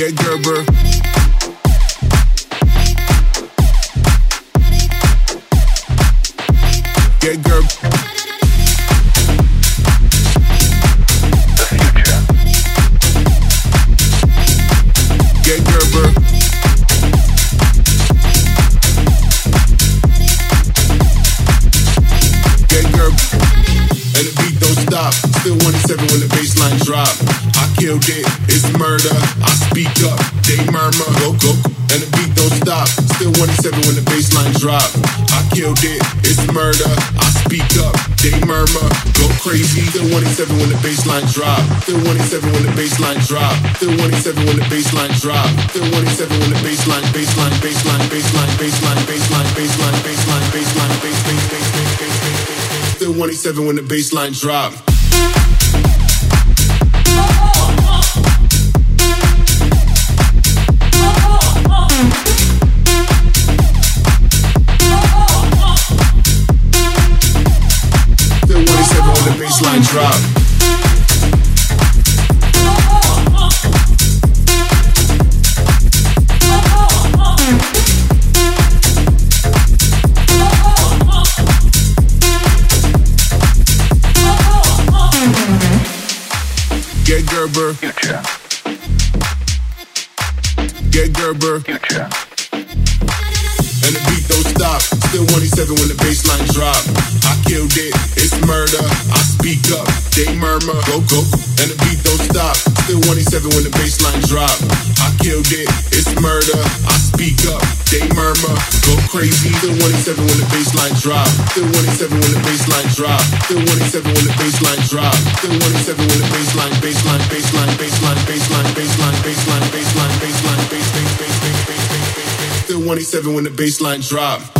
Get Gerber. Drop. I killed it, it's murder. I speak up, they murmur. Go, go. And the beat don't stop. Still 107 when the baseline drop. I killed it, it's murder. I speak up, they murmur. Go crazy. Still 107 when the baseline drop. Still 107 when the baseline drop. Still 107 when the baseline drop. Still 107 when the baseline, baseline, baseline, baseline, baseline, baseline, baseline, baseline, baseline, baseline, baseline, baseline, baseline. Still 187 when the baseline drop. Still baseline drop. Get Gerber, Future. get Gerber. Future. And the beat don't stop. Still 187 when the baseline drop. I killed it, it's murder. I speak up, they murmur. Go, go. And the beat don't stop. Still 187 when the baseline drop. I killed it, it's murder. I speak up, they murmur. Go crazy. Still 187 when the baseline drop. Still 187 when the baseline drop. Still 187 when the baseline drop. Still 187 when the baseline, baseline, baseline, baseline, baseline, baseline, 187 when the baseline drop.